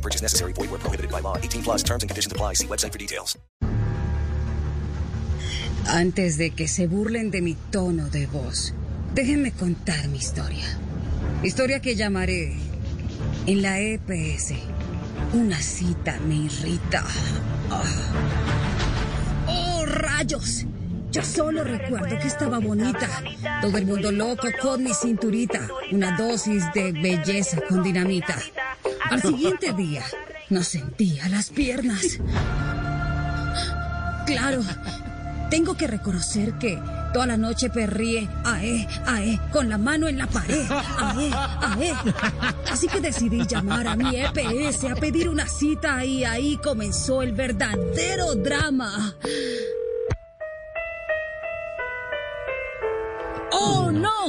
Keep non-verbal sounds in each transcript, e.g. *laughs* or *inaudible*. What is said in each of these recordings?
No purchase necessary. Void where prohibited by law. 18 plus terms and conditions apply. See website for details. Antes de que se burlen de mi tono de voz, déjenme contar mi historia. Historia que llamaré en la EPS. Una cita me irrita. Ah. ¡Oh, rayos! Yo solo recuerdo que estaba bonita. Todo el mundo loco con mi cinturita. Una dosis de belleza con dinamita. Al siguiente día, no sentía las piernas. Claro, tengo que reconocer que toda la noche perríe, ae, ae, con la mano en la pared, ae, ae. Así que decidí llamar a mi EPS a pedir una cita y ahí comenzó el verdadero drama. ¡Oh, no!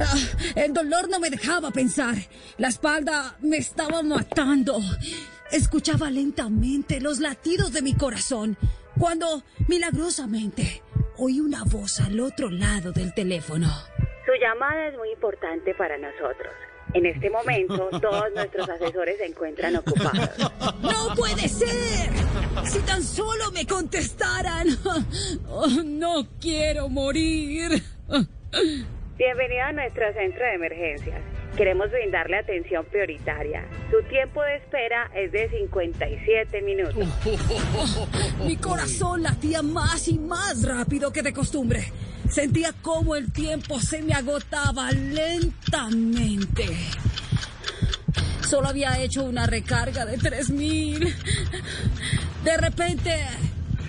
Ah, el dolor no me dejaba pensar. La espalda me estaba matando. Escuchaba lentamente los latidos de mi corazón cuando, milagrosamente, oí una voz al otro lado del teléfono. Su llamada es muy importante para nosotros. En este momento, todos nuestros asesores se encuentran ocupados. ¡No puede ser! Si tan solo me contestaran. Oh, no quiero morir. Bienvenido a nuestro centro de emergencias. Queremos brindarle atención prioritaria. Su tiempo de espera es de 57 minutos. *laughs* Mi corazón latía más y más rápido que de costumbre. Sentía como el tiempo se me agotaba lentamente. Solo había hecho una recarga de 3000. De repente,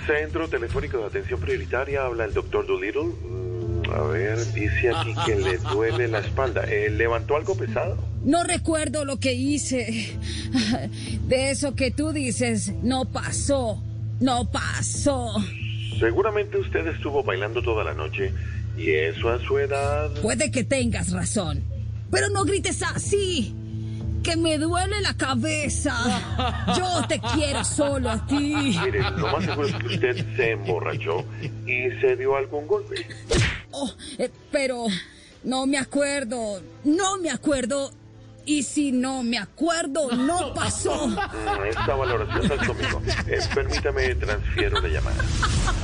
Centro Telefónico de Atención Prioritaria, habla el doctor Doolittle. A ver, dice aquí que le duele la espalda. Eh, ¿Levantó algo pesado? no recuerdo lo que hice. De eso que tú dices, no pasó. No pasó. Seguramente usted estuvo bailando toda la noche y eso a su edad... Puede que tengas razón. Pero no grites así. Que me duele la cabeza. Yo te quiero solo a ti. Mire, lo más seguro es que usted se emborrachó y se dio algún golpe. Oh, eh, pero no me acuerdo. No me acuerdo. Y si no me acuerdo, no *laughs* pasó. Esta valoración está conmigo. Eh, permítame, transfiero la llamada.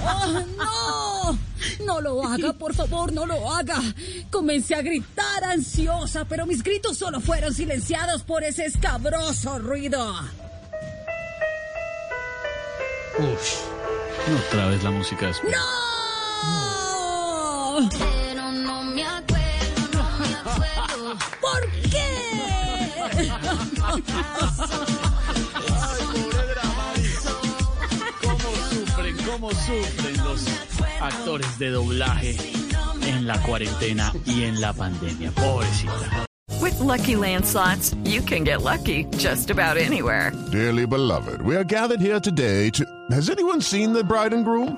¡Oh, no! No lo haga, por favor, no lo haga. Comencé a gritar ansiosa, pero mis gritos solo fueron silenciados por ese escabroso ruido. Uf, otra vez la música es... ¡No! Pero no me acuerdo, no me acuerdo. ¿Por qué? ¿Cómo sufren, cómo sufren los actores de doblaje en la cuarentena y en la pandemia? Pobrecita. With Lucky Land slots, you can get lucky just about anywhere. Dearly beloved, we are gathered here today to. Has anyone seen the bride and groom?